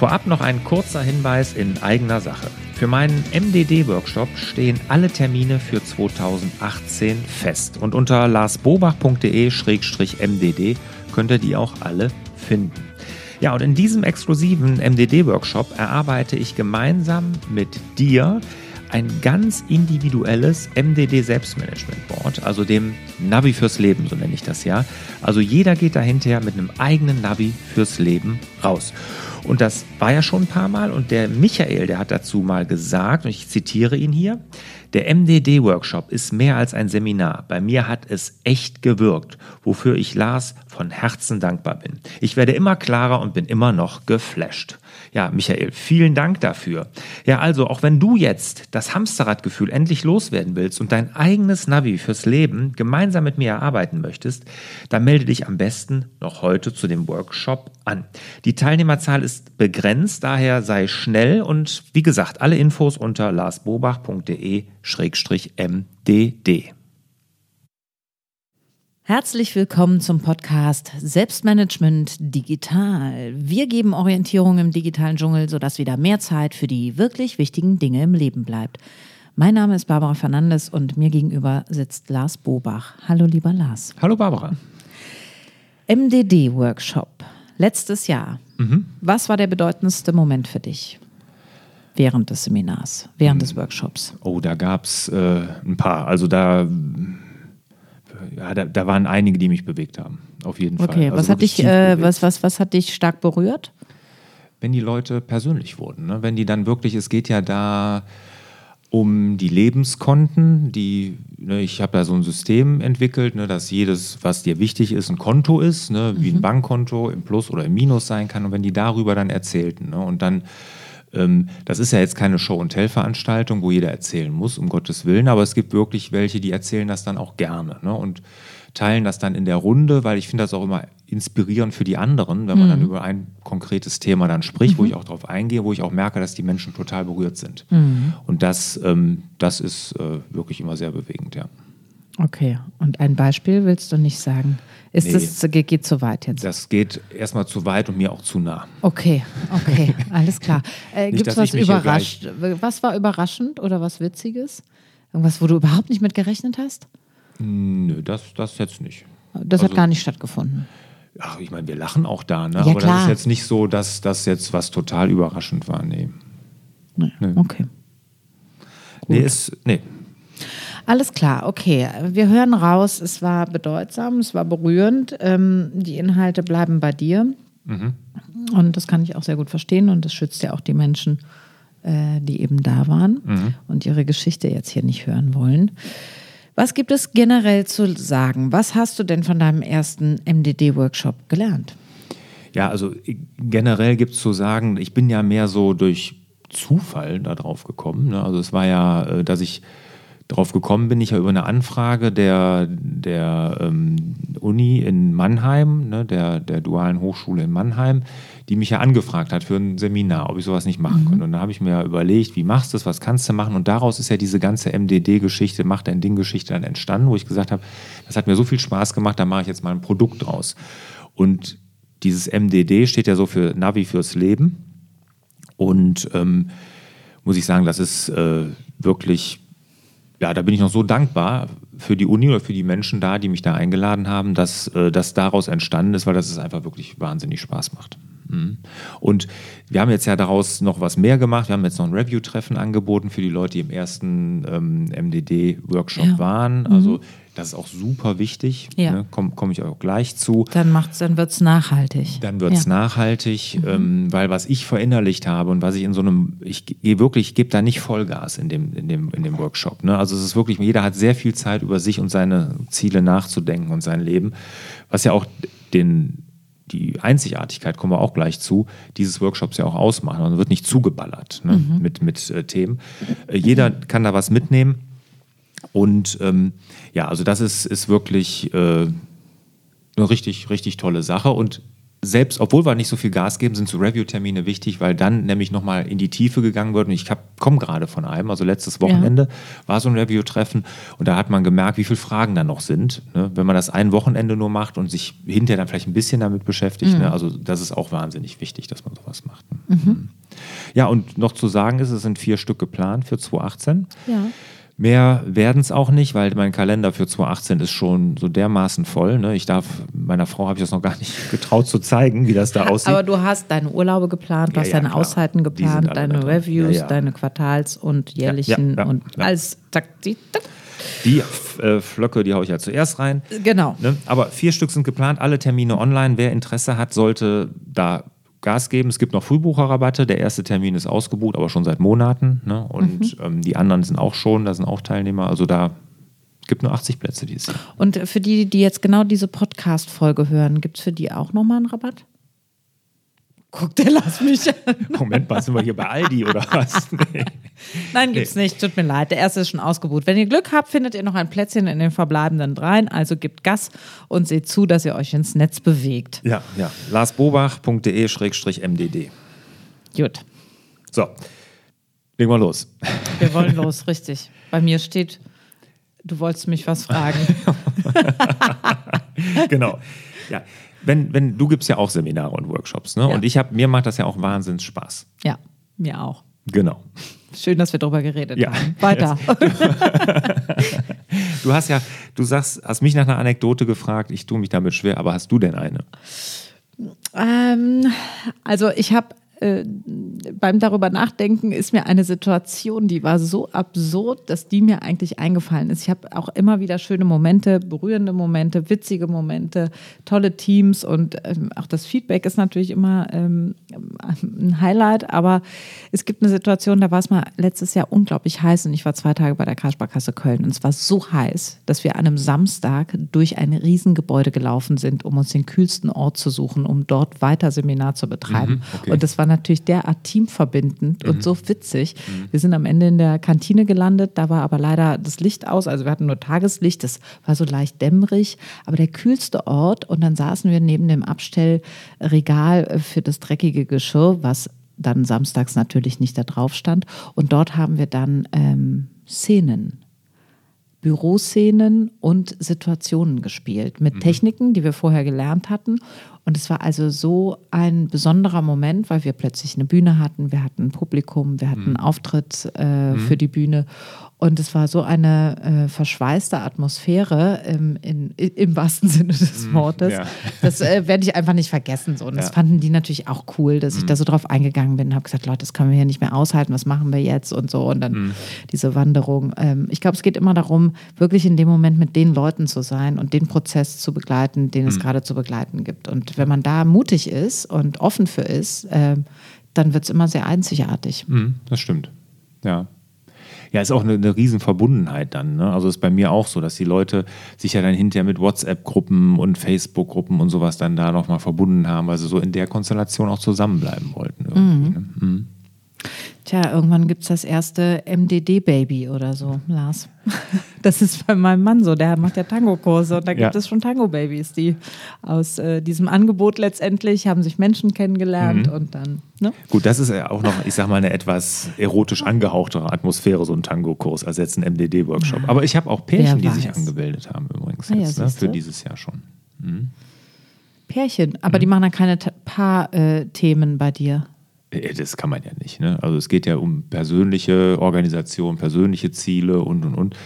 Vorab noch ein kurzer Hinweis in eigener Sache. Für meinen MDD-Workshop stehen alle Termine für 2018 fest und unter larsbobach.de-mdd könnt ihr die auch alle finden. Ja, und in diesem exklusiven MDD-Workshop erarbeite ich gemeinsam mit dir ein ganz individuelles MDD Selbstmanagement Board, also dem Navi fürs Leben, so nenne ich das ja. Also jeder geht dahinter mit einem eigenen Navi fürs Leben raus. Und das war ja schon ein paar Mal und der Michael, der hat dazu mal gesagt, und ich zitiere ihn hier, der MDD-Workshop ist mehr als ein Seminar. Bei mir hat es echt gewirkt, wofür ich Lars von Herzen dankbar bin. Ich werde immer klarer und bin immer noch geflasht. Ja, Michael, vielen Dank dafür. Ja, also, auch wenn du jetzt das Hamsterradgefühl endlich loswerden willst und dein eigenes Navi fürs Leben gemeinsam mit mir erarbeiten möchtest, dann melde dich am besten noch heute zu dem Workshop an. Die Teilnehmerzahl ist begrenzt, daher sei schnell und wie gesagt, alle Infos unter larsbobach.de-mdd. Herzlich willkommen zum Podcast Selbstmanagement Digital. Wir geben Orientierung im digitalen Dschungel, sodass wieder mehr Zeit für die wirklich wichtigen Dinge im Leben bleibt. Mein Name ist Barbara Fernandes und mir gegenüber sitzt Lars Bobach. Hallo, lieber Lars. Hallo, Barbara. MDD-Workshop. Letztes Jahr. Mhm. Was war der bedeutendste Moment für dich? Während des Seminars, während mhm. des Workshops? Oh, da gab es äh, ein paar. Also da ja, da, da, waren einige, die mich bewegt haben, auf jeden Fall. Okay, also was, hat dich, äh, was, was, was hat dich stark berührt? Wenn die Leute persönlich wurden, ne? wenn die dann wirklich, es geht ja da um die Lebenskonten, die, ne, ich habe ja so ein System entwickelt, ne, dass jedes, was dir wichtig ist, ein Konto ist, ne, wie mhm. ein Bankkonto im Plus oder im Minus sein kann. Und wenn die darüber dann erzählten ne, und dann ähm, das ist ja jetzt keine Show-and-Tell-Veranstaltung, wo jeder erzählen muss, um Gottes Willen, aber es gibt wirklich welche, die erzählen das dann auch gerne ne? und teilen das dann in der Runde, weil ich finde das auch immer inspirierend für die anderen, wenn man mhm. dann über ein konkretes Thema dann spricht, mhm. wo ich auch darauf eingehe, wo ich auch merke, dass die Menschen total berührt sind. Mhm. Und das, ähm, das ist äh, wirklich immer sehr bewegend, ja. Okay, und ein Beispiel willst du nicht sagen? Ist nee, das geht zu weit jetzt? Das geht erstmal zu weit und mir auch zu nah. Okay, okay, alles klar. Äh, Gibt es was überrascht? Was war überraschend oder was Witziges? Irgendwas, wo du überhaupt nicht mit gerechnet hast? Nö, das, das jetzt nicht. Das also, hat gar nicht stattgefunden. Ach, ich meine, wir lachen auch da, ne? Ja, aber klar. das ist jetzt nicht so, dass das jetzt was total überraschend war. Nee. Nee, nee. okay. Gut. Nee, ist, nee, alles klar, okay. Wir hören raus, es war bedeutsam, es war berührend. Ähm, die Inhalte bleiben bei dir. Mhm. Und das kann ich auch sehr gut verstehen. Und das schützt ja auch die Menschen, äh, die eben da waren mhm. und ihre Geschichte jetzt hier nicht hören wollen. Was gibt es generell zu sagen? Was hast du denn von deinem ersten MDD-Workshop gelernt? Ja, also generell gibt es zu sagen, ich bin ja mehr so durch Zufall darauf gekommen. Ne? Also es war ja, äh, dass ich Darauf gekommen bin ich ja über eine Anfrage der, der ähm, Uni in Mannheim, ne, der, der Dualen Hochschule in Mannheim, die mich ja angefragt hat für ein Seminar, ob ich sowas nicht machen mhm. könnte. Und da habe ich mir überlegt, wie machst du das, was kannst du machen? Und daraus ist ja diese ganze MDD-Geschichte, Macht ein Ding-Geschichte dann entstanden, wo ich gesagt habe, das hat mir so viel Spaß gemacht, da mache ich jetzt mal ein Produkt draus. Und dieses MDD steht ja so für Navi fürs Leben. Und ähm, muss ich sagen, das ist äh, wirklich ja, da bin ich noch so dankbar für die Uni oder für die Menschen da, die mich da eingeladen haben, dass äh, das daraus entstanden ist, weil das es einfach wirklich wahnsinnig Spaß macht. Mhm. Und wir haben jetzt ja daraus noch was mehr gemacht. Wir haben jetzt noch ein Review-Treffen angeboten für die Leute, die im ersten ähm, MDD-Workshop ja. waren. Mhm. Also das ist auch super wichtig. Ja. Ne? Komme komm ich auch gleich zu. Dann, dann wird es nachhaltig. Dann wird es ja. nachhaltig, mhm. ähm, weil was ich verinnerlicht habe und was ich in so einem, ich gehe wirklich, ich gebe da nicht Vollgas in dem, in dem, in dem Workshop. Ne? Also es ist wirklich, jeder hat sehr viel Zeit über sich und seine Ziele nachzudenken und sein Leben, was ja auch den, die Einzigartigkeit, kommen wir auch gleich zu, dieses Workshops ja auch ausmachen. Man wird nicht zugeballert ne? mhm. mit, mit äh, Themen. Äh, jeder kann da was mitnehmen. Und ähm, ja, also das ist, ist wirklich äh, eine richtig, richtig tolle Sache. Und selbst, obwohl wir nicht so viel Gas geben, sind so Review-Termine wichtig, weil dann nämlich nochmal in die Tiefe gegangen wird. Und ich komme gerade von einem, also letztes Wochenende ja. war so ein Review-Treffen und da hat man gemerkt, wie viele Fragen da noch sind. Ne? Wenn man das ein Wochenende nur macht und sich hinterher dann vielleicht ein bisschen damit beschäftigt. Ne? Mhm. Ne? Also das ist auch wahnsinnig wichtig, dass man sowas macht. Ne? Mhm. Ja, und noch zu sagen ist, es sind vier Stück geplant für 2018. Ja. Mehr werden es auch nicht, weil mein Kalender für 2018 ist schon so dermaßen voll. Ne? Ich darf, meiner Frau habe ich das noch gar nicht getraut zu zeigen, wie das da aussieht. Aber du hast deine Urlaube geplant, du Ja, hast ja, deine klar. Auszeiten geplant, deine. Reviews, Ja, deine Quartals- und jährlichen und alles. Die äh, Flöcke, die haue ich ja zuerst rein. Genau. Ne? Aber vier Stück sind geplant, alle Termine online. Wer Interesse hat, sollte da Gas geben. Es gibt noch Frühbucherrabatte. Der erste Termin ist ausgebucht, aber schon seit Monaten. Ne? Und Mhm. ähm, die anderen sind auch schon, da sind auch Teilnehmer. Also da gibt nur 80 Plätze dieses Jahr. Und für die, die jetzt genau diese Podcast-Folge hören, gibt es für die auch nochmal einen Rabatt? Guck, der lass mich an. Moment mal, sind wir hier bei Aldi oder was? Nee. Nein, gibt's nicht. Tut mir leid. Der erste ist schon ausgebucht. Wenn ihr Glück habt, findet ihr noch ein Plätzchen in den verbleibenden dreien. Also gebt Gas und seht zu, dass ihr euch ins Netz bewegt. Ja, ja. larsbobach.de-mdd. Gut. So, legen wir los. Wir wollen los, richtig. Bei mir steht, du wolltest mich was fragen. genau. Ja. Wenn, wenn, du gibst ja auch Seminare und Workshops, ne? Ja. Und ich habe, mir macht das ja auch Wahnsinns Spaß. Ja, mir auch. Genau. Schön, dass wir darüber geredet Ja. haben. Weiter. Du hast ja, du sagst, hast mich nach einer Anekdote gefragt, ich tue mich damit schwer, aber hast du denn eine? Ähm, also ich habe äh, beim darüber nachdenken ist mir eine Situation, die war so absurd, dass die mir eigentlich eingefallen ist. Ich habe auch immer wieder schöne Momente, berührende Momente, witzige Momente, tolle Teams und ähm, auch das Feedback ist natürlich immer ähm, ein Highlight. Aber es gibt eine Situation, da war es mal letztes Jahr unglaublich heiß und ich war zwei Tage bei der Kreissparkasse Köln und es war so heiß, dass wir an einem Samstag durch ein Riesengebäude gelaufen sind, um uns den kühlsten Ort zu suchen, um dort weiter Seminar zu betreiben. Mhm, okay. Und das war natürlich derart teamverbindend Mhm. und so witzig. Wir sind am Ende in der Kantine gelandet, da war aber leider das Licht aus, also wir hatten nur Tageslicht, das war so leicht dämmerig, aber der kühlste Ort und dann saßen wir neben dem Abstellregal für das dreckige Geschirr, was dann samstags natürlich nicht da drauf stand und dort haben wir dann ähm, Szenen Büroszenen und Situationen gespielt mit Techniken, die wir vorher gelernt hatten. Und es war also so ein besonderer Moment, weil wir plötzlich eine Bühne hatten, wir hatten ein Publikum, wir hatten einen Auftritt äh, für die Bühne. Und es war so eine äh, verschweißte Atmosphäre ähm, in, im wahrsten Sinne des Wortes. ja. Das äh, werde ich einfach nicht vergessen. So. Und das Ja. fanden die natürlich auch cool, dass ich da so drauf eingegangen bin und habe gesagt, Leute, das können wir hier nicht mehr aushalten, was machen wir jetzt und so. Und dann diese Wanderung. Ähm, ich glaube, es geht immer darum, wirklich in dem Moment mit den Leuten zu sein und den Prozess zu begleiten, den es gerade zu begleiten gibt. Und wenn man da mutig ist und offen für ist, ähm, dann wird es immer sehr einzigartig. Mhm, das stimmt. Ja. Ja, ist auch eine, eine Riesenverbundenheit dann. Ne? Also ist bei mir auch so, dass die Leute sich ja dann hinterher mit WhatsApp-Gruppen und Facebook-Gruppen und sowas dann da nochmal verbunden haben, weil sie so in der Konstellation auch zusammenbleiben wollten. Irgendwie, ne? mhm. Tja, irgendwann gibt es das erste MDD-Baby oder so, Lars. Das ist bei meinem Mann so, der macht ja Tango-Kurse und da gibt Ja. es schon Tango-Babys, die aus äh, diesem Angebot letztendlich haben sich Menschen kennengelernt Mhm. und dann, ne? Gut, das ist ja auch noch, ich sag mal, eine etwas erotisch angehauchtere Atmosphäre, so ein Tango-Kurs, als jetzt ein MDD-Workshop. Aber ich habe auch Pärchen, die sich angemeldet haben übrigens Ah ja, jetzt, ne? siehst für dieses Jahr schon. Pärchen, aber die Mhm. machen dann keine Paar-Themen bei dir. Äh, Das kann man ja nicht. Ne? Also es geht ja um persönliche Organisation, persönliche Ziele und und und.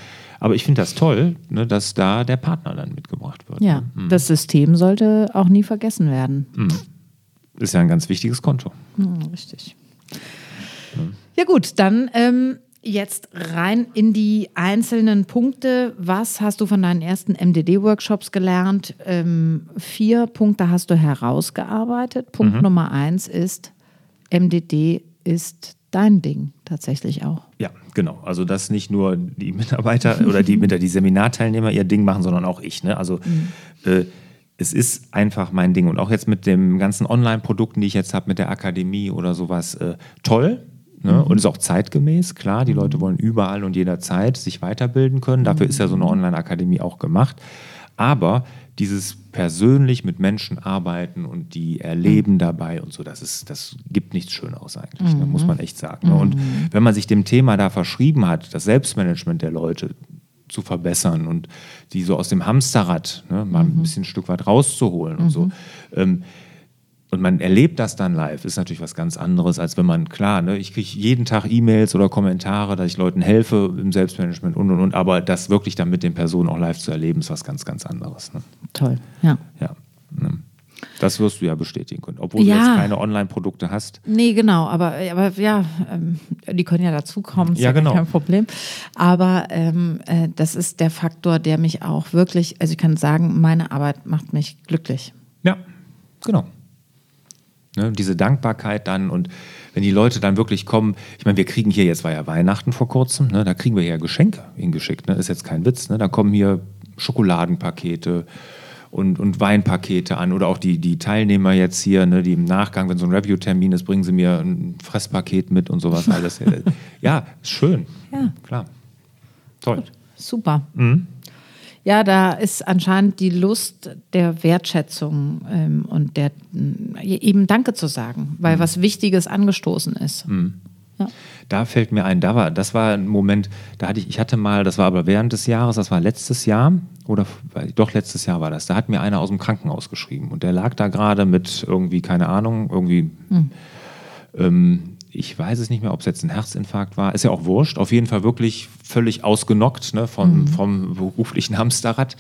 Aber ich finde das toll, ne, dass da der Partner dann mitgebracht wird. Ja, Ne? das System sollte auch nie vergessen werden. Ist ja ein ganz wichtiges Konto. Hm, richtig. Ja gut, dann ähm, jetzt rein in die einzelnen Punkte. Was hast du von deinen ersten MDD-Workshops gelernt? Ähm, vier Punkte hast du herausgearbeitet. Punkt Nummer eins ist, MDD ist dein Ding tatsächlich auch. Ja, genau. Also dass nicht nur die Mitarbeiter oder die, die Seminarteilnehmer ihr Ding machen, sondern auch ich. Ne? Also äh, es ist einfach mein Ding. Und auch jetzt mit den ganzen Online-Produkten, die ich jetzt habe, mit der Akademie oder sowas, äh, toll. Ne? Und ist auch zeitgemäß, klar. Die Leute wollen überall und jederzeit sich weiterbilden können. Dafür ist ja so eine Online-Akademie auch gemacht. Aber dieses persönlich mit Menschen arbeiten und die erleben dabei und so, das ist, das gibt nichts Schöneres eigentlich, ne? muss man echt sagen. Ne? Und wenn man sich dem Thema da verschrieben hat, das Selbstmanagement der Leute zu verbessern und die so aus dem Hamsterrad ne, mal ein bisschen ein Stück weit rauszuholen und so. Ähm, und man erlebt das dann live, ist natürlich was ganz anderes, als wenn man, klar, ne, ich kriege jeden Tag E-Mails oder Kommentare, dass ich Leuten helfe im Selbstmanagement und und und, aber das wirklich dann mit den Personen auch live zu erleben, ist was ganz, ganz anderes. Ne? Toll, ja. Ja. Ne? Das wirst du ja bestätigen können, obwohl Ja. du jetzt keine Online-Produkte hast. Nee, genau, aber, aber ja, ähm, die können ja dazukommen, ist Ja, ja, genau. kein Problem. Aber ähm, äh, das ist der Faktor, der mich auch wirklich, also ich kann sagen, meine Arbeit macht mich glücklich. Ja, genau. Ne, diese Dankbarkeit dann und wenn die Leute dann wirklich kommen, ich meine, wir kriegen hier, jetzt war ja Weihnachten vor kurzem, ne, da kriegen wir ja Geschenke hingeschickt, ne, ist jetzt kein Witz, ne, da kommen hier Schokoladenpakete und, und Weinpakete an oder auch die, die Teilnehmer jetzt hier, ne, die im Nachgang, wenn so ein Review-Termin ist, bringen sie mir ein Fresspaket mit und sowas alles. ja, ist schön. Ja. Klar. Toll. Super. Mhm. Ja, da ist anscheinend die Lust der Wertschätzung ähm, und der mh, eben Danke zu sagen, Mhm. weil was Wichtiges angestoßen ist. Ja. Da fällt mir ein, da war, das war ein Moment, da hatte ich, ich hatte mal, das war aber während des Jahres, das war letztes Jahr oder doch letztes Jahr war das, da hat mir einer aus dem Krankenhaus geschrieben und der lag da gerade mit irgendwie, keine Ahnung, irgendwie, ähm, ich weiß es nicht mehr, ob es jetzt ein Herzinfarkt war, ist ja auch wurscht, auf jeden Fall wirklich völlig ausgenockt ne, vom, vom beruflichen Hamsterrad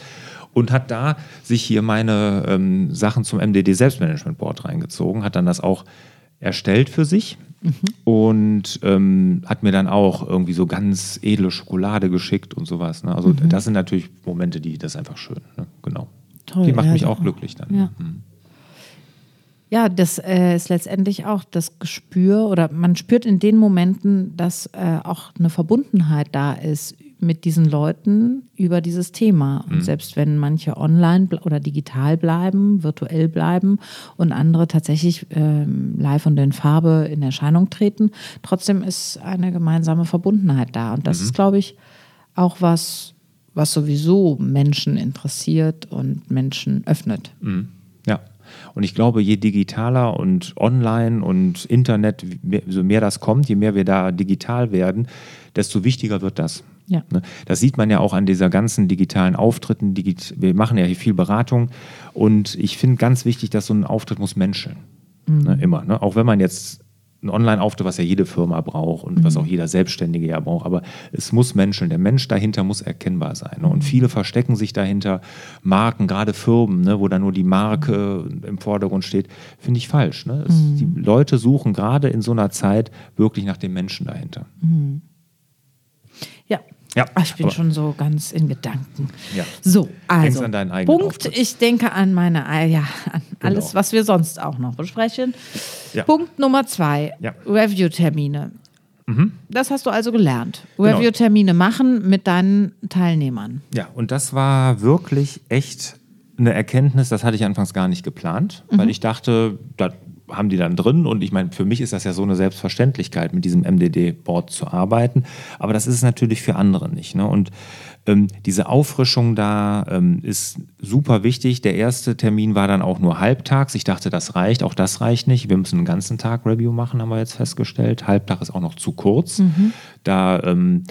und hat da sich hier meine ähm, Sachen zum MDD Selbstmanagement Board reingezogen, hat dann das auch erstellt für sich und ähm, hat mir dann auch irgendwie so ganz edle Schokolade geschickt und sowas. Ne? Also das sind natürlich Momente, die, das einfach schön. Ne? Genau. Toll, die macht ja, mich auch glücklich dann. Ja. Mhm. Ja, das äh, ist letztendlich auch das Gespür oder man spürt in den Momenten, dass äh, auch eine Verbundenheit da ist mit diesen Leuten über dieses Thema. Und selbst wenn manche online oder digital bleiben, virtuell bleiben und andere tatsächlich ähm, live und in Farbe in Erscheinung treten, trotzdem ist eine gemeinsame Verbundenheit da. Und das ist, glaube ich, auch was, was sowieso Menschen interessiert und Menschen öffnet. Mhm. Ja. Und ich glaube, je digitaler und online und Internet, je mehr, so mehr das kommt, je mehr wir da digital werden, desto wichtiger wird das. Ja. Ne? Das sieht man ja auch an dieser ganzen digitalen Auftritten. Wir machen ja hier viel Beratung und ich finde ganz wichtig, dass so ein Auftritt muss menscheln. Ne? Immer. Ne? Auch wenn man jetzt ein Online-Auftritt, was ja jede Firma braucht und was auch jeder Selbstständige ja braucht, aber es muss menscheln. Der Mensch dahinter muss erkennbar sein. Ne? Und viele verstecken sich dahinter Marken, gerade Firmen, ne? wo da nur die Marke im Vordergrund steht, finde ich falsch. Ne? Es, Die Leute suchen gerade in so einer Zeit wirklich nach dem Menschen dahinter. Ja. Ja, ich bin schon so ganz in Gedanken. Ja. So, also an deinen eigenen Punkt. Auftritt. Ich denke an meine, äh, ja, an alles, Genau. was wir sonst auch noch besprechen. Ja. Punkt Nummer zwei: Ja. Review-Termine. Das hast du also gelernt. Genau. Review-Termine machen mit deinen Teilnehmern. Ja, und das war wirklich echt eine Erkenntnis, das hatte ich anfangs gar nicht geplant, weil ich dachte, da haben die dann drin und ich meine, für mich ist das ja so eine Selbstverständlichkeit, mit diesem MDD-Board zu arbeiten, aber das ist es natürlich für andere nicht. Ne? Und ähm, diese Auffrischung da ähm, ist super wichtig. Der erste Termin war dann auch nur halbtags. Ich dachte, das reicht. Auch das reicht nicht. Wir müssen einen ganzen Tag Review machen, haben wir jetzt festgestellt. Halbtag ist auch noch zu kurz. Da ähm,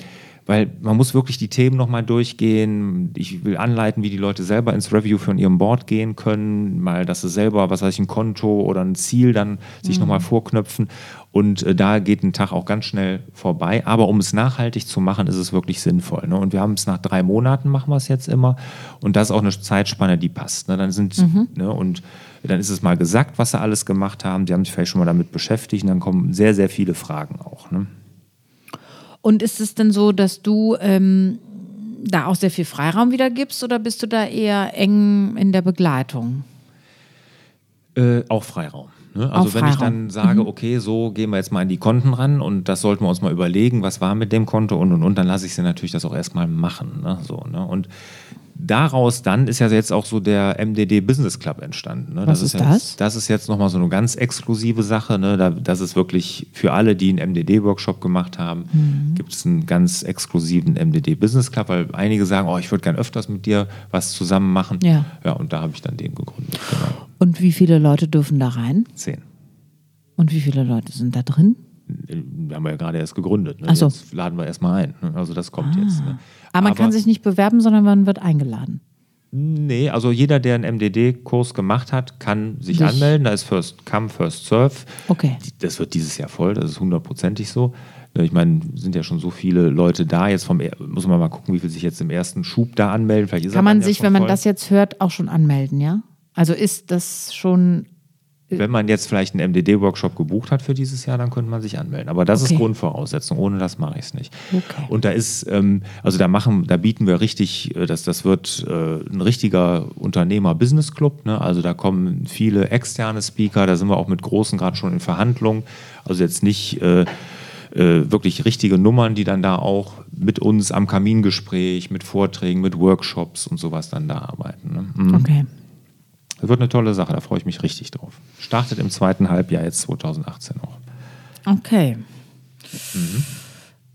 weil man muss wirklich die Themen nochmal durchgehen. Ich will anleiten, wie die Leute selber ins Review von ihrem Board gehen können, mal, dass sie selber, was weiß ich, ein Konto oder ein Ziel dann sich nochmal vorknöpfen. Und äh, da geht ein Tag auch ganz schnell vorbei. Aber um es nachhaltig zu machen, ist es wirklich sinnvoll. Ne? Und wir haben es nach drei Monaten, machen wir es jetzt immer. Und das ist auch eine Zeitspanne, die passt. Ne? Dann sind, ne? und dann ist es mal gesagt, was sie alles gemacht haben. Sie haben sich vielleicht schon mal damit beschäftigt. Und dann kommen sehr, sehr viele Fragen auch. Ne? Und ist es denn so, dass du ähm, da auch sehr viel Freiraum wieder gibst oder bist du da eher eng in der Begleitung? Äh, auch Freiraum. Ne? Also wenn ich dann sage, okay, so gehen wir jetzt mal in die Konten ran und das sollten wir uns mal überlegen, was war mit dem Konto und und und, dann lasse ich sie natürlich das auch erstmal machen. Ne? So, ne? Und daraus dann ist ja jetzt auch so der MDD Business Club entstanden. Ne? Was ist jetzt, das? Das ist jetzt nochmal so eine ganz exklusive Sache. Ne? Da, das ist wirklich für alle, die einen MDD-Workshop gemacht haben, Mhm. gibt es einen ganz exklusiven MDD Business Club, weil einige sagen, oh, ich würde gern öfters mit dir was zusammen machen. Ja. ja und da habe ich dann den gegründet. Genau. Und wie viele Leute dürfen da rein? Zehn. Und wie viele Leute sind da drin? Wir haben ja gerade erst gegründet. Ne? So. Jetzt laden wir erstmal ein. ne? Also das kommt jetzt. Ne? Aber man kann sich nicht bewerben, sondern man wird eingeladen. Nee, also jeder, der einen MDD-Kurs gemacht hat, kann sich, Sich- anmelden. Da ist First Come, First Serve. Okay. Das wird dieses Jahr voll, das ist hundertprozentig so. Ich meine, sind ja schon so viele Leute da. Jetzt vom, er- muss man mal gucken, wie viel sich jetzt im ersten Schub da anmelden. Vielleicht ist Kann man ja sich, schon wenn man voll. das jetzt hört, auch schon anmelden, ja? Also ist das schon. Wenn man jetzt vielleicht einen MDD-Workshop gebucht hat für dieses Jahr, dann könnte man sich anmelden. Aber das Okay. ist Grundvoraussetzung. Ohne das mache ich es nicht. Okay. Und da ist, ähm, also da machen, da bieten wir richtig, äh, das, das wird äh, ein richtiger Unternehmer-Business-Club. Ne? Also da kommen viele externe Speaker, da sind wir auch mit Großen gerade schon in Verhandlungen. Also jetzt nicht äh, äh, wirklich richtige Nummern, die dann da auch mit uns am Kamingespräch, mit Vorträgen, mit Workshops und sowas dann da arbeiten. Ne? Mhm. Okay. Das wird eine tolle Sache, da freue ich mich richtig drauf. Startet im zweiten Halbjahr jetzt 2018 auch. Okay.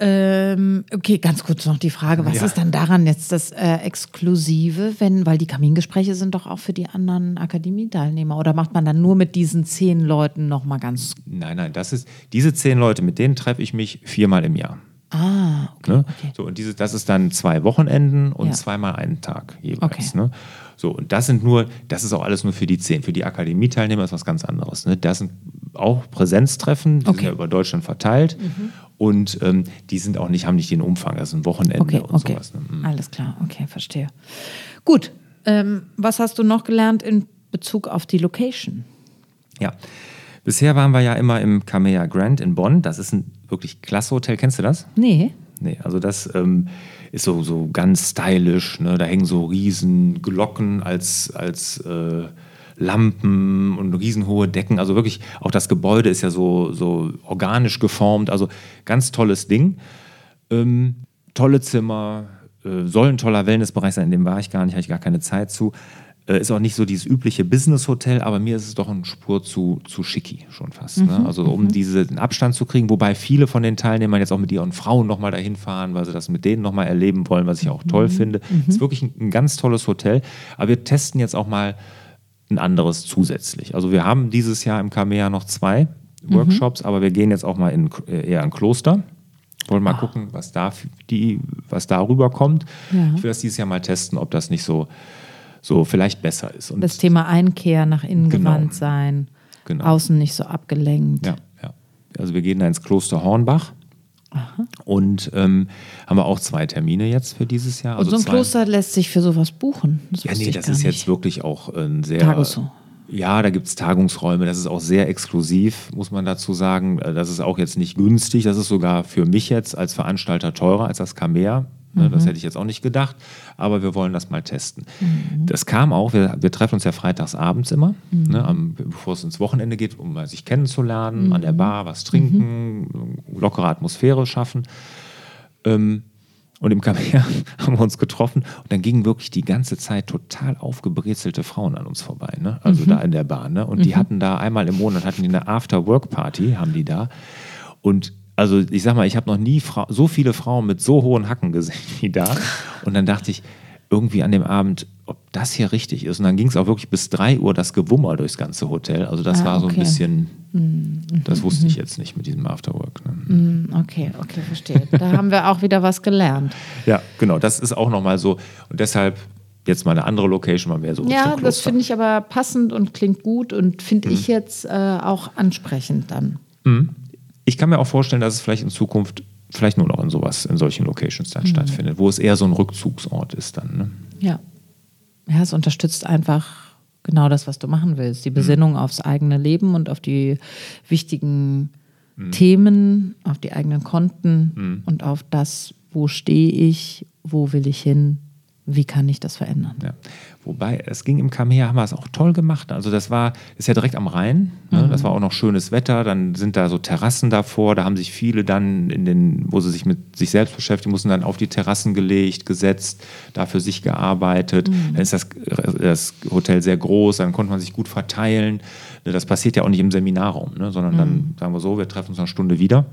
Ähm, okay, ganz kurz noch die Frage, was Ja. ist dann daran jetzt das äh, Exklusive, wenn, weil die Kamingespräche sind doch auch für die anderen Akademieteilnehmer oder macht man dann nur mit diesen zehn Leuten nochmal ganz. Nein, nein, das ist, diese zehn Leute, mit denen treffe ich mich viermal im Jahr. Ah, okay. Ne? okay. So, und dieses, das ist dann zwei Wochenenden und Ja. zweimal einen Tag jeweils. Okay. Ne? So, und das sind nur, das ist auch alles nur für die zehn. Für die Akademieteilnehmer ist was ganz anderes. Ne? Das sind auch Präsenztreffen, die sind Okay. Mhm. ja über Deutschland verteilt. Und ähm, die sind auch nicht, haben nicht den Umfang, das ein Wochenende Okay, und okay. sowas. Ne? Mhm. Alles klar, okay, verstehe. Gut, ähm, was hast du noch gelernt in Bezug auf die Location? Ja. Bisher waren wir ja immer im Kamea Grand in Bonn. Das ist ein wirklich klasse Hotel. Kennst du das? Nee. Nee, also das ähm, ist so, so ganz stylisch. Ne? Da hängen so riesen Glocken als, als äh, Lampen und riesenhohe Decken. Also wirklich, auch das Gebäude ist ja so, so organisch geformt. Also ganz tolles Ding. Ähm, tolle Zimmer, äh, soll ein toller Wellnessbereich sein, in dem war ich gar nicht, hatte ich gar keine Zeit zu. Äh, ist auch nicht so dieses übliche Business-Hotel, aber mir ist es doch eine Spur zu, zu schicki schon fast. Ne? Also um diesen Abstand zu kriegen, wobei viele von den Teilnehmern jetzt auch mit ihren Frauen nochmal dahin fahren, weil sie das mit denen nochmal erleben wollen, was ich auch toll finde. Ist wirklich ein, ein ganz tolles Hotel. Aber wir testen jetzt auch mal ein anderes zusätzlich. Also wir haben dieses Jahr im Kamea noch zwei Workshops, aber wir gehen jetzt auch mal in, äh, eher ein Kloster. Wollen mal gucken, was da die, was da rüberkommt. Ja. Ich will das dieses Jahr mal testen, ob das nicht so, so vielleicht besser ist. Und Das Thema Einkehr, nach innen Genau. gewandt sein, Genau. außen nicht so abgelenkt. Ja, ja. Also wir gehen da ins Kloster Hornbach. Und ähm, haben wir auch zwei Termine jetzt für dieses Jahr. Und so ein zwei- Kloster lässt sich für sowas buchen. Das Ja, nee, das ist nicht. jetzt wirklich auch ein sehr. Tages- Ja, da gibt es Tagungsräume, das ist auch sehr exklusiv, muss man dazu sagen. Das ist auch jetzt nicht günstig, das ist sogar für mich jetzt als Veranstalter teurer als das Kamea. Ne, Das hätte ich jetzt auch nicht gedacht, aber wir wollen das mal testen. Das kam auch, wir, wir treffen uns ja freitags abends immer, ne, am, bevor es ins Wochenende geht, um sich kennenzulernen, an der Bar was trinken, lockere Atmosphäre schaffen. Ähm, und im Kamea haben wir uns getroffen und dann gingen wirklich die ganze Zeit total aufgebrezelte Frauen an uns vorbei, ne? also da in der Bar. Ne? Und die hatten da einmal im Monat, hatten die eine After-Work-Party, haben die da. Und also ich sag mal, ich habe noch nie Fra so viele Frauen mit so hohen Hacken gesehen wie da. Und dann dachte ich irgendwie an dem Abend, ob das hier richtig ist. Und dann ging es auch wirklich bis 3 Uhr das Gewummer durchs ganze Hotel. Also das Ah, war so ein okay. bisschen, das wusste ich jetzt nicht mit diesem Afterwork. Ne? Okay, okay, verstehe. Da haben wir auch wieder was gelernt. Ja, genau, das ist auch nochmal so. Und deshalb jetzt mal eine andere Location, mal mehr so Ja, das finde ich aber passend und klingt gut und Mhm. finde ich jetzt äh, auch ansprechend dann. Ich kann mir auch vorstellen, dass es vielleicht in Zukunft vielleicht nur noch in sowas, in solchen Locations Mhm. dann stattfindet, wo es eher so ein Rückzugsort ist dann. Ne? Ja. Ja, es unterstützt einfach genau das, was du machen willst. Die Besinnung aufs eigene Leben und auf die wichtigen Themen, auf die eigenen Konten und auf das, wo stehe ich, wo will ich hin, wie kann ich das verändern. Ja. Wobei, es ging im Kamea, haben wir es auch toll gemacht. Also das war, ist ja direkt am Rhein. Ne? Mhm. Das war auch noch schönes Wetter. Dann sind da so Terrassen davor. Da haben sich viele dann in den, wo sie sich mit sich selbst beschäftigen mussten, dann auf die Terrassen gelegt, gesetzt, da für sich gearbeitet. Mhm. Dann ist das, das Hotel sehr groß, dann konnte man sich gut verteilen. Das passiert ja auch nicht im Seminarraum, ne? sondern Mhm. dann sagen wir so, wir treffen uns eine Stunde wieder.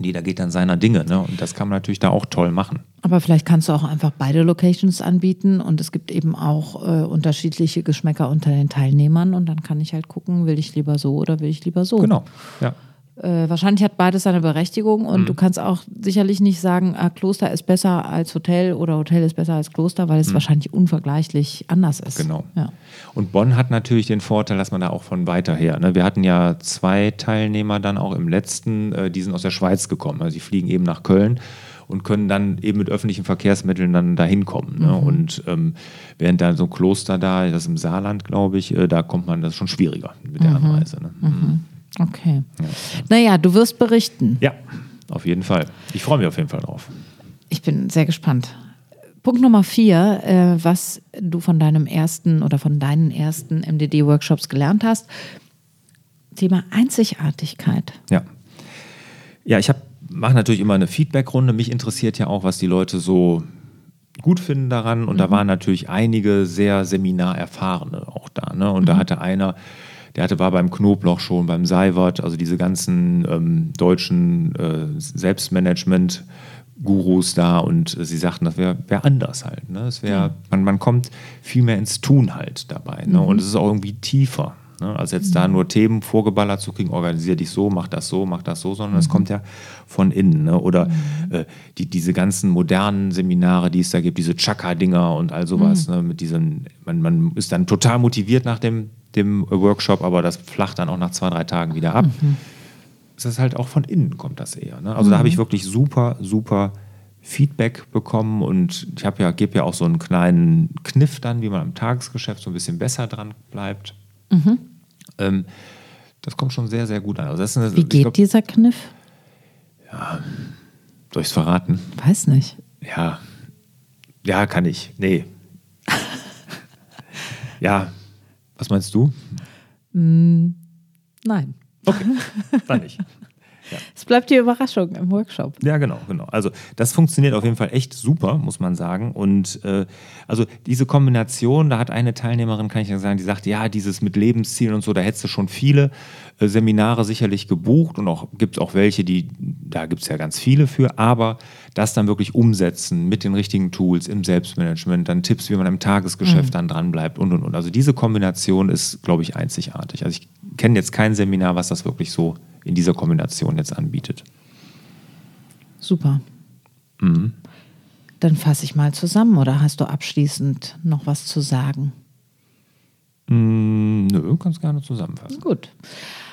Und jeder geht dann seiner Dinge. Ne? Und das kann man natürlich da auch toll machen. Aber vielleicht kannst du auch einfach beide Locations anbieten und es gibt eben auch äh, unterschiedliche Geschmäcker unter den Teilnehmern und dann kann ich halt gucken, will ich lieber so oder will ich lieber so. Genau. Ja. Äh, wahrscheinlich hat beides seine Berechtigung und mhm. du kannst auch sicherlich nicht sagen, ah, Kloster ist besser als Hotel oder Hotel ist besser als Kloster, weil es mhm. wahrscheinlich unvergleichlich anders ist. Genau. Ja. Und Bonn hat natürlich den Vorteil, dass man da auch von weiter her, ne? wir hatten ja zwei Teilnehmer dann auch im letzten, äh, die sind aus der Schweiz gekommen, also sie fliegen eben nach Köln und können dann eben mit öffentlichen Verkehrsmitteln dann dahin kommen. Ne? Mhm. Und ähm, während da so ein Kloster da, das ist im Saarland, glaube ich, äh, da kommt man, das ist schon schwieriger mit der mhm. Anreise. Ne? Mhm. Okay. Ja. Naja, du wirst berichten. Ja, auf jeden Fall. Ich freue mich auf jeden Fall drauf. Ich bin sehr gespannt. Punkt Nummer vier, äh, was du von deinem ersten oder von deinen ersten MDD-Workshops gelernt hast. Thema Einzigartigkeit. Ja. Ja, ich mache natürlich immer eine Feedback-Runde. Mich interessiert ja auch, was die Leute so gut finden daran. Und mhm. da waren natürlich einige sehr Seminarerfahrene auch da. Ne? Und mhm. da hatte einer der hatte, war beim Knoblauch schon, beim Seiwert, also diese ganzen ähm, deutschen äh, Selbstmanagement- Gurus da und sie sagten, das wäre wär anders halt. Ne? Es wär, ja. man, man kommt viel mehr ins Tun halt dabei. Ne? Mhm. Und es ist auch irgendwie tiefer. Ne? Also jetzt mhm. da nur Themen vorgeballert zu kriegen, organisier dich so, mach das so, mach das so, sondern es mhm. kommt ja von innen. Ne? Oder mhm. äh, die, diese ganzen modernen Seminare, die es da gibt, diese Chaka-Dinger und all sowas, ne? mit diesen, man, man ist dann total motiviert nach dem dem Workshop, aber das flacht dann auch nach zwei, drei Tagen wieder ab. Mhm. Es ist halt auch von innen kommt das eher. Ne? Also mhm. da habe ich wirklich super, super Feedback bekommen und ich habe ja, gebe ja auch so einen kleinen Kniff dann, wie man im Tagesgeschäft so ein bisschen besser dran bleibt. Mhm. Ähm, das kommt schon sehr, sehr gut an. Also eine, wie geht glaub, dieser Kniff? Ja, durchs Verraten? Weiß nicht. Ja, ja, kann ich. Nee. ja, was meinst du? Mm, nein. Okay, dann nicht. Ja. Es bleibt die Überraschung im Workshop. Ja, genau, genau. Also das funktioniert auf jeden Fall echt super, muss man sagen. Und äh, also diese Kombination, da hat eine Teilnehmerin, kann ich ja sagen, die sagt, ja, dieses mit Lebenszielen und so, da hättest du schon viele äh, Seminare sicherlich gebucht und auch gibt es auch welche, die, da gibt es ja ganz viele für, aber das dann wirklich umsetzen mit den richtigen Tools im Selbstmanagement, dann Tipps, wie man im Tagesgeschäft mhm. dann dran bleibt und und und. Also diese Kombination ist, glaube ich, einzigartig. Also ich kenne jetzt kein Seminar, was das wirklich so in dieser Kombination jetzt anbietet. Super. Mhm. Dann fasse ich mal zusammen oder hast du abschließend noch was zu sagen? Mm, nö, kannst gerne zusammenfassen. Gut.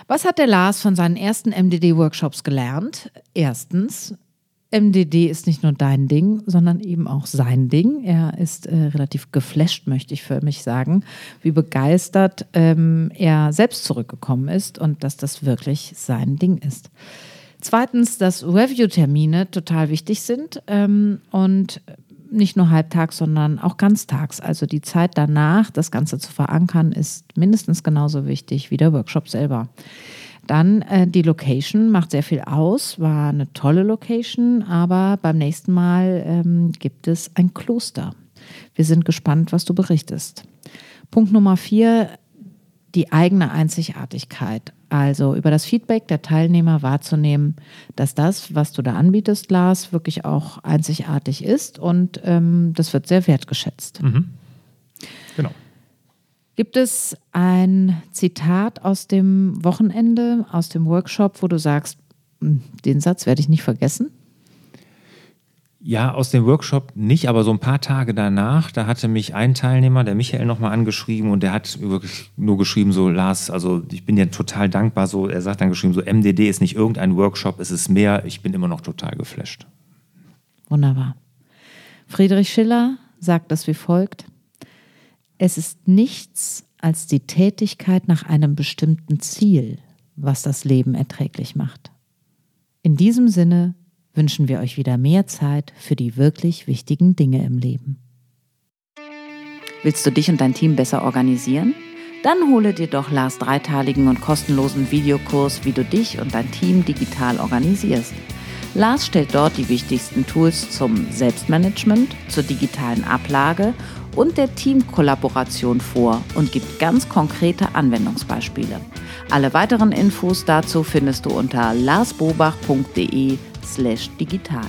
Was hat der Lars von seinen ersten MDD-Workshops gelernt? Erstens, MDD ist nicht nur dein Ding, sondern eben auch sein Ding. Er ist äh, relativ geflasht, möchte ich für mich sagen, wie begeistert ähm, er selbst zurückgekommen ist und dass das wirklich sein Ding ist. Zweitens, dass Review-Termine total wichtig sind ähm, und nicht nur halbtags, sondern auch ganztags. Also die Zeit danach, das Ganze zu verankern, ist mindestens genauso wichtig wie der Workshop selber. Dann äh, die Location macht sehr viel aus, war eine tolle Location, aber beim nächsten Mal ähm, gibt es ein Kloster. Wir sind gespannt, was du berichtest. Punkt Nummer vier, die eigene Einzigartigkeit. Also über das Feedback der Teilnehmer wahrzunehmen, dass das, was du da anbietest, Lars, wirklich auch einzigartig ist und ähm, das wird sehr wertgeschätzt. Mhm. Gibt es ein Zitat aus dem Wochenende, aus dem Workshop, wo du sagst, hm, den Satz werde ich nicht vergessen? Ja, aus dem Workshop nicht, aber so ein paar Tage danach, da hatte mich ein Teilnehmer, der Michael, nochmal angeschrieben und der hat wirklich nur geschrieben, so Lars, also ich bin dir total dankbar, so, er sagt dann geschrieben, so MDD ist nicht irgendein Workshop, es ist mehr, ich bin immer noch total geflasht. Wunderbar. Friedrich Schiller sagt das wie folgt. Es ist nichts als die Tätigkeit nach einem bestimmten Ziel, was das Leben erträglich macht. In diesem Sinne wünschen wir euch wieder mehr Zeit für die wirklich wichtigen Dinge im Leben. Willst du dich und dein Team besser organisieren? Dann hole dir doch Lars dreiteiligen und kostenlosen Videokurs, wie du dich und dein Team digital organisierst. Lars stellt dort die wichtigsten Tools zum Selbstmanagement, zur digitalen Ablage und der Teamkollaboration vor und gibt ganz konkrete Anwendungsbeispiele. Alle weiteren Infos dazu findest du unter larsbobach.de slash digital.